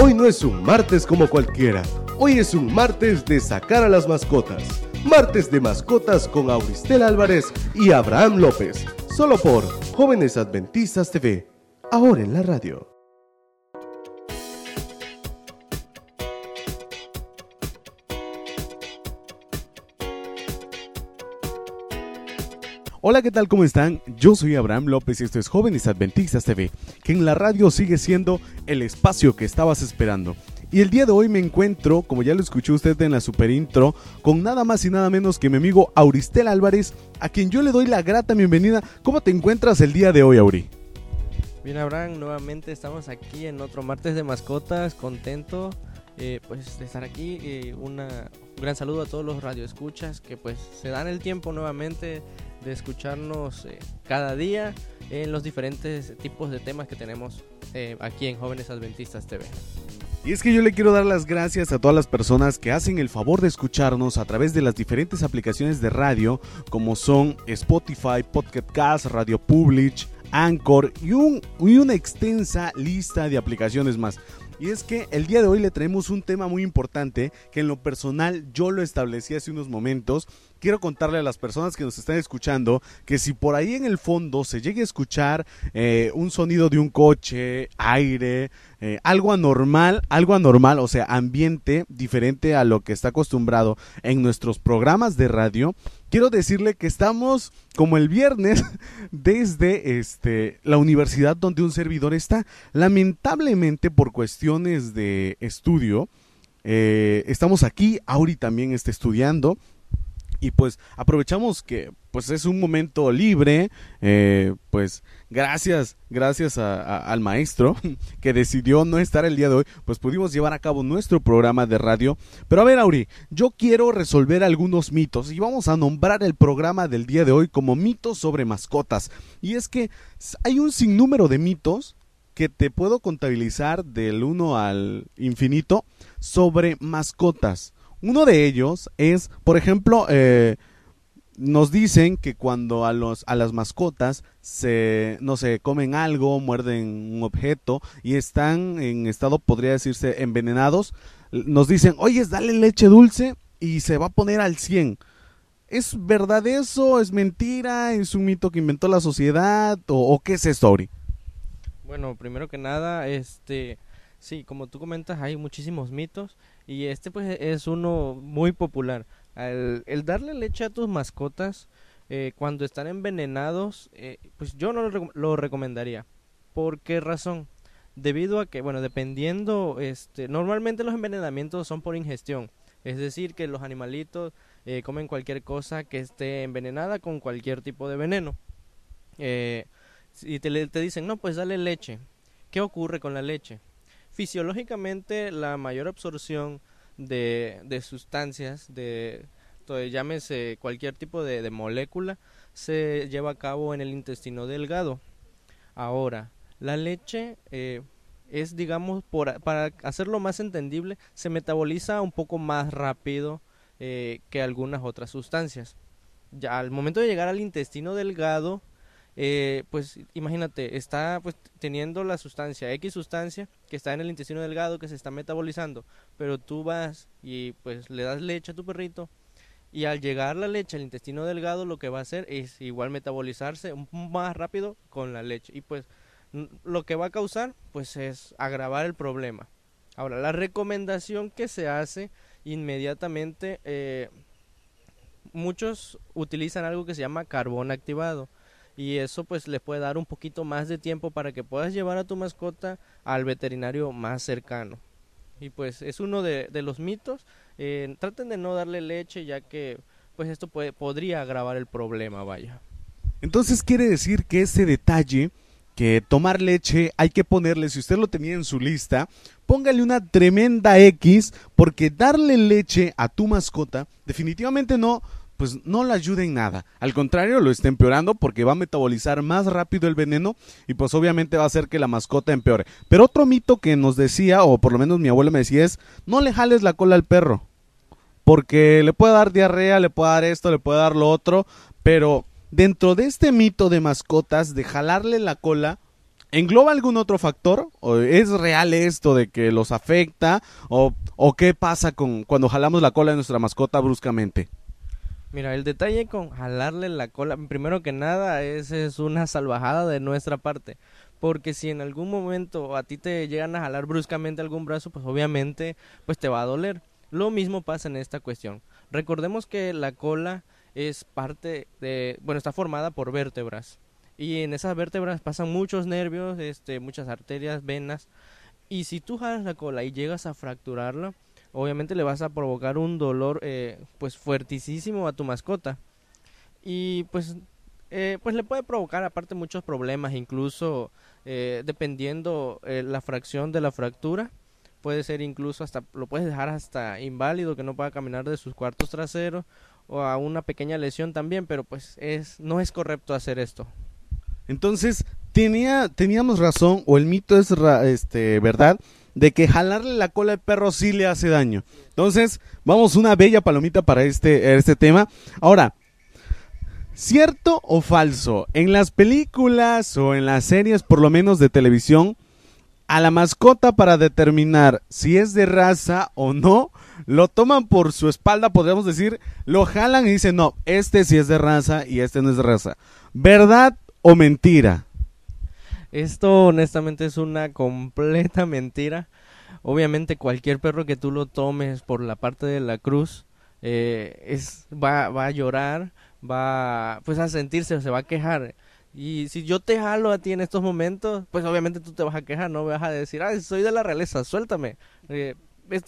Hoy no es un martes como cualquiera. Hoy es un martes de sacar a las mascotas. Martes de mascotas con Auristel Álvarez y Abraham López. Solo por Jóvenes Adventistas TV. Ahora en la radio. Hola, ¿qué tal? ¿Cómo están? Yo soy Abraham López y esto es Jóvenes Adventistas TV, que en la radio sigue siendo el espacio que estabas esperando. Y el día de hoy me encuentro, como ya lo escuchó usted en la super intro, con nada más y nada menos que mi amigo Auristel Álvarez, a quien yo le doy la grata bienvenida. ¿Cómo te encuentras el día de hoy, Auri? Bien, Abraham, nuevamente estamos aquí en otro martes de mascotas, contento eh, pues de estar aquí. Eh, un gran saludo a todos los radioescuchas que pues se dan el tiempo nuevamente de escucharnos eh, cada día en los diferentes tipos de temas que tenemos eh, aquí en Jóvenes Adventistas TV. Y es que yo le quiero dar las gracias a todas las personas que hacen el favor de escucharnos a través de las diferentes aplicaciones de radio como son Spotify, Podcast Radio Publish, Anchor y una extensa lista de aplicaciones más. Y es que el día de hoy le traemos un tema muy importante que en lo personal yo lo establecí hace unos momentos. Quiero contarle a las personas que nos están escuchando que si por ahí en el fondo se llegue a escuchar eh, un sonido de un coche, aire, eh, algo anormal, algo anormal, o sea, ambiente diferente a lo que está acostumbrado en nuestros programas de radio, quiero decirle que estamos como el viernes desde este, la universidad donde un servidor está. Lamentablemente por cuestiones de estudio, eh, estamos aquí, Auri también está estudiando y pues aprovechamos que pues es un momento libre, eh, pues gracias, gracias al maestro que decidió no estar el día de hoy, pues pudimos llevar a cabo nuestro programa de radio. Pero a ver, Auri, yo quiero resolver algunos mitos y vamos a nombrar el programa del día de hoy como mitos sobre mascotas. Y es que hay un sinnúmero de mitos que te puedo contabilizar del 1 al infinito sobre mascotas. Uno de ellos es, por ejemplo, eh, nos dicen que cuando a, los, a las mascotas se, no se comen algo, muerden un objeto y están en estado, podría decirse, envenenados, nos dicen, oye, dale leche dulce y se va a poner al 100. ¿Es verdad eso? ¿Es mentira? ¿Es un mito que inventó la sociedad? ¿O, qué es esto, Ori? Bueno, primero que nada, este, sí, como tú comentas, hay muchísimos mitos y este pues es uno muy popular el, darle leche a tus mascotas eh, cuando están envenenados, eh, pues yo no lo, recomendaría. ¿Por qué razón? Debido a que, bueno, dependiendo, este, normalmente los envenenamientos son por ingestión. Es decir, que los animalitos eh, comen cualquier cosa que esté envenenada con cualquier tipo de veneno. y te, te dicen, no, pues dale leche. ¿Qué ocurre con la leche? Fisiológicamente, la mayor absorción de, sustancias, de, llámese cualquier tipo de, molécula, se lleva a cabo en el intestino delgado. Ahora, la leche eh, es, digamos, por, para hacerlo más entendible, se metaboliza un poco más rápido eh, que algunas otras sustancias. Ya al momento de llegar al intestino delgado, eh, pues imagínate, está pues teniendo la sustancia, X sustancia, que está en el intestino delgado, que se está metabolizando, pero tú vas y pues le das leche a tu perrito y al llegar la leche al intestino delgado lo que va a hacer es igual metabolizarse más rápido con la leche y pues lo que va a causar pues es agravar el problema. Ahora, la recomendación que se hace inmediatamente, eh, muchos utilizan algo que se llama carbón activado y eso pues le puede dar un poquito más de tiempo para que puedas llevar a tu mascota al veterinario más cercano. Y pues es uno de, los mitos. Eh, traten de no darle leche ya que pues esto puede, podría agravar el problema, vaya. Entonces quiere decir que ese detalle que tomar leche hay que ponerle, si usted lo tenía en su lista, póngale una tremenda X porque darle leche a tu mascota definitivamente no pues no le ayuda en nada. Al contrario, lo está empeorando porque va a metabolizar más rápido el veneno y pues obviamente va a hacer que la mascota empeore. Pero otro mito que nos decía, o por lo menos mi abuela me decía, es no le jales la cola al perro. Porque le puede dar diarrea, le puede dar esto, le puede dar lo otro. Pero dentro de este mito de mascotas, de jalarle la cola, ¿Engloba algún otro factor? ¿O ¿Es real esto de que los afecta? ¿O, o qué pasa con cuando jalamos la cola de nuestra mascota bruscamente? Mira, el detalle con jalarle la cola, primero que nada, es, es una salvajada de nuestra parte. Porque si en algún momento a ti te llegan a jalar bruscamente algún brazo, pues obviamente pues te va a doler. Lo mismo pasa en esta cuestión. Recordemos que la cola es parte de, bueno, está formada por vértebras. Y en esas vértebras pasan muchos nervios, este, muchas arterias, venas. Y si tú jalas la cola y llegas a fracturarla, obviamente le vas a provocar un dolor eh, pues fuertísimo a tu mascota. Y pues eh, pues le puede provocar aparte muchos problemas incluso eh, dependiendo la fracción de la fractura. Puede ser incluso hasta lo puedes dejar hasta inválido que no pueda caminar de sus cuartos traseros o a una pequeña lesión también pero pues es no es correcto hacer esto. Entonces tenía teníamos razón o el mito es este verdad de que jalarle la cola al perro sí le hace daño. Entonces, vamos una bella palomita para este, este tema. Ahora, ¿cierto o falso? En las películas o en las series, por lo menos de televisión, a la mascota para determinar si es de raza o no, lo toman por su espalda, podríamos decir, lo jalan y dicen, no, este sí es de raza y este no es de raza. ¿Verdad o mentira? Esto honestamente es una completa mentira. Obviamente cualquier perro que tú lo tomes por la parte de la cruz eh, es va, va a llorar, va pues a sentirse, se va a quejar. Y si yo te jalo a ti en estos momentos, pues obviamente tú te vas a quejar, no vas a decir, ay, soy de la realeza, suéltame. Eh,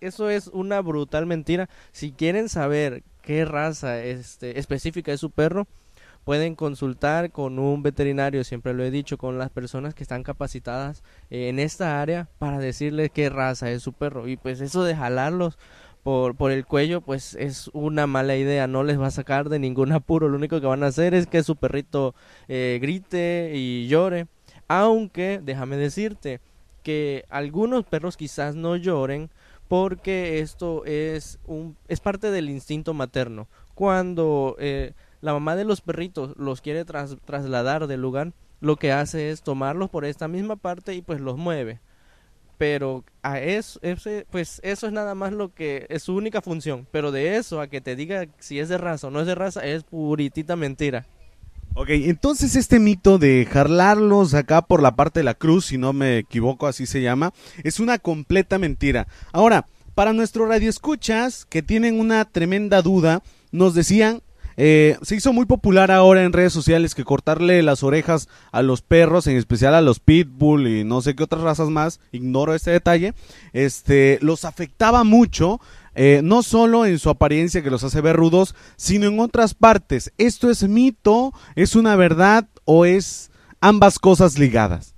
eso es una brutal mentira. Si quieren saber qué raza este, específica es su perro, pueden consultar con un veterinario, siempre lo he dicho, con las personas que están capacitadas en esta área para decirles qué raza es su perro. Y pues eso de jalarlos por, por el cuello, pues es una mala idea, no les va a sacar de ningún apuro, lo único que van a hacer es que su perrito eh, grite y llore. Aunque, déjame decirte, que algunos perros quizás no lloren porque esto es un es parte del instinto materno cuando eh, la mamá de los perritos los quiere trasladar del lugar, lo que hace es tomarlos por esta misma parte y pues los mueve. Pero a eso, pues eso es nada más lo que es su única función. Pero de eso a que te diga si es de raza o no es de raza es puritita mentira. Ok, entonces este mito de jarlarlos acá por la parte de la cruz, si no me equivoco, así se llama, es una completa mentira. Ahora, para nuestro radio escuchas que tienen una tremenda duda, nos decían eh, se hizo muy popular ahora en redes sociales que cortarle las orejas a los perros, en especial a los pitbull y no sé qué otras razas más, ignoro este detalle, este, los afectaba mucho, eh, no solo en su apariencia que los hace ver rudos, sino en otras partes. ¿Esto es mito, es una verdad o es ambas cosas ligadas?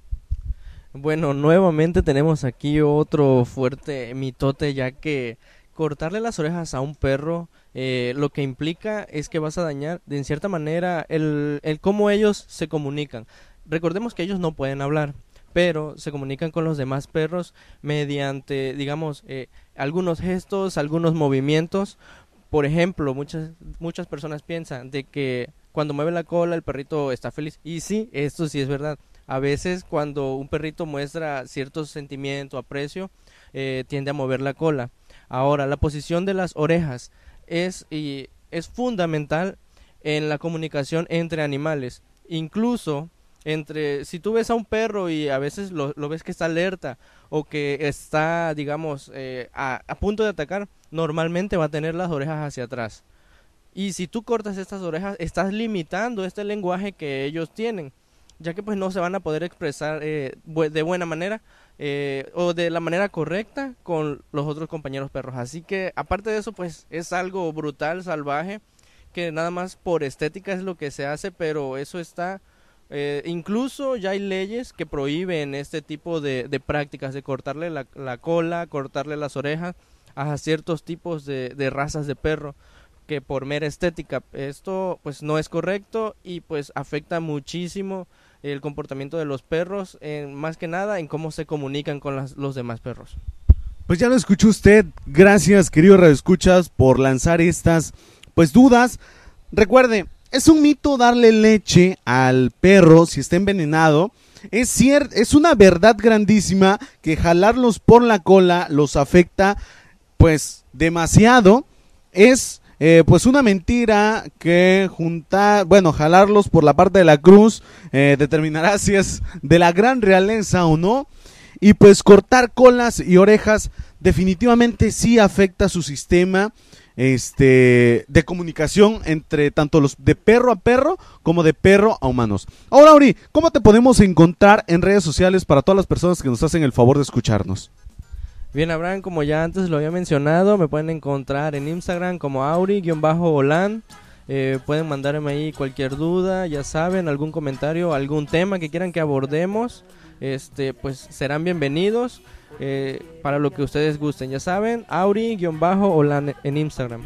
Bueno, nuevamente tenemos aquí otro fuerte mitote ya que cortarle las orejas a un perro eh, lo que implica es que vas a dañar de en cierta manera el, el cómo ellos se comunican. Recordemos que ellos no pueden hablar, pero se comunican con los demás perros mediante, digamos, eh, algunos gestos, algunos movimientos. Por ejemplo, muchas, muchas personas piensan de que cuando mueve la cola el perrito está feliz. Y sí, esto sí es verdad. A veces cuando un perrito muestra cierto sentimiento, aprecio, eh, tiende a mover la cola. Ahora, la posición de las orejas es, y es fundamental en la comunicación entre animales. Incluso entre si tú ves a un perro y a veces lo, ves que está alerta o que está, digamos, eh, a, punto de atacar, normalmente va a tener las orejas hacia atrás. Y si tú cortas estas orejas, estás limitando este lenguaje que ellos tienen, ya que pues no se van a poder expresar eh, de buena manera eh, o de la manera correcta con los otros compañeros perros. Así que aparte de eso, pues es algo brutal, salvaje, que nada más por estética es lo que se hace, pero eso está... Eh, incluso ya hay leyes que prohíben este tipo de, prácticas, de cortarle la, cola, cortarle las orejas a ciertos tipos de, de razas de perro que por mera estética esto pues no es correcto y pues afecta muchísimo el comportamiento de los perros, en, más que nada en cómo se comunican con los demás perros. Pues ya lo escuchó usted. Gracias, querido Escuchas, por lanzar estas pues dudas. Recuerde, es un mito darle leche al perro si está envenenado. es cierto, es una verdad grandísima que jalarlos por la cola los afecta pues demasiado. Es eh, pues una mentira que juntar, bueno, jalarlos por la parte de la cruz eh, determinará si es de la gran realeza o no. Y pues cortar colas y orejas definitivamente sí afecta su sistema este, de comunicación entre tanto los de perro a perro como de perro a humanos. Ahora, Ori, ¿cómo te podemos encontrar en redes sociales para todas las personas que nos hacen el favor de escucharnos? Bien, Abraham, como ya antes lo había mencionado, me pueden encontrar en Instagram como Auri-Olan. Eh, pueden mandarme ahí cualquier duda, ya saben, algún comentario, algún tema que quieran que abordemos, este, pues serán bienvenidos. Eh, para lo que ustedes gusten. Ya saben, Auri-Olan en Instagram.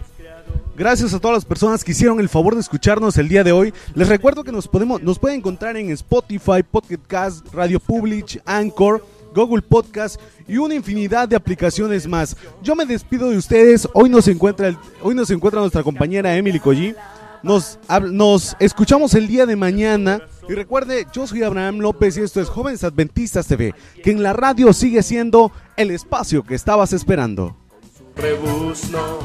Gracias a todas las personas que hicieron el favor de escucharnos el día de hoy. Les recuerdo que nos podemos, nos pueden encontrar en Spotify, Podcast Radio Public, Anchor, Google Podcast y una infinidad de aplicaciones más. Yo me despido de ustedes. Hoy nos encuentra, hoy nos encuentra nuestra compañera Emily Collie. Nos, nos escuchamos el día de mañana. Y recuerde, yo soy Abraham López y esto es Jóvenes Adventistas TV, que en la radio sigue siendo el espacio que estabas esperando. Rebuzno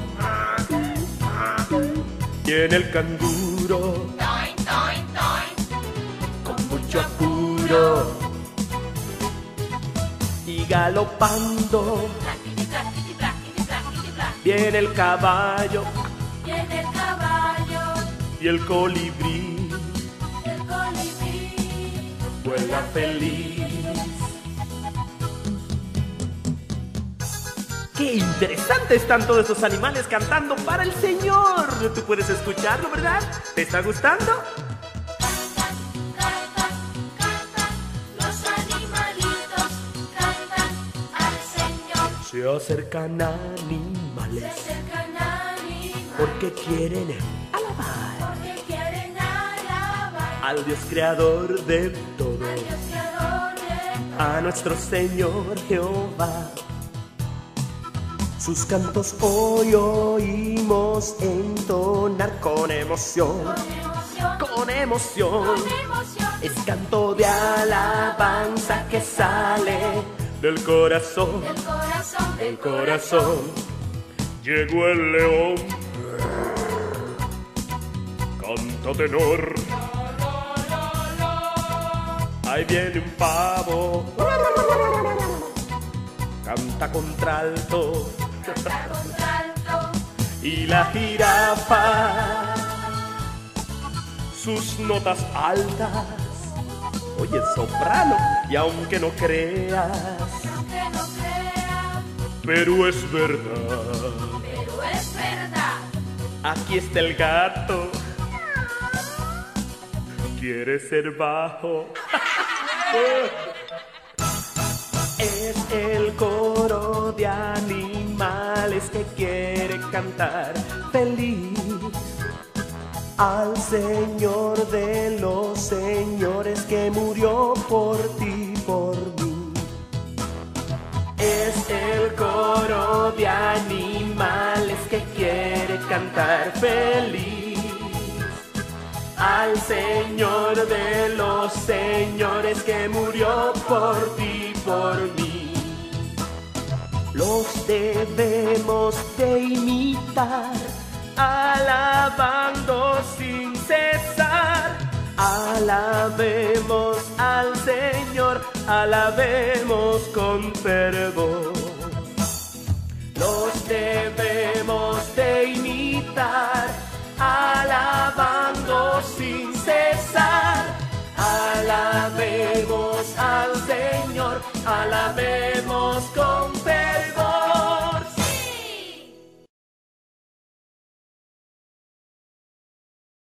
y en el canguro con mucho apuro y galopando viene el caballo y el colibrí, el colibrí vuela feliz. Qué interesante están todos esos animales cantando para el Señor. Tú puedes escucharlo, ¿verdad? ¿Te está gustando? Se acercan animales Se acercan animales porque quieren porque quieren alabar. Al Dios creador de todo, al Dios creador de a nuestro Señor Jehová. Sus cantos hoy oímos entonar con emoción, emoción, con emoción. con emoción. Es canto de alabanza que sale del corazón, Del corazón, del corazón. Llegó el león, canta tenor. Ahí viene un pavo, canta contralto. Y la jirafa, sus notas altas. Oye, soprano, y aunque no creas, pero es verdad. pero es verdad. Aquí está el gato. Quiere ser bajo. Es el coro de animales que quiere cantar feliz al Señor de los señores que murió por ti, feliz al Señor de los señores que murió por ti, por mí. Los debemos de imitar, alabando sin cesar. Alabemos al Señor, alabemos con fervor. Los debemos Alabemos con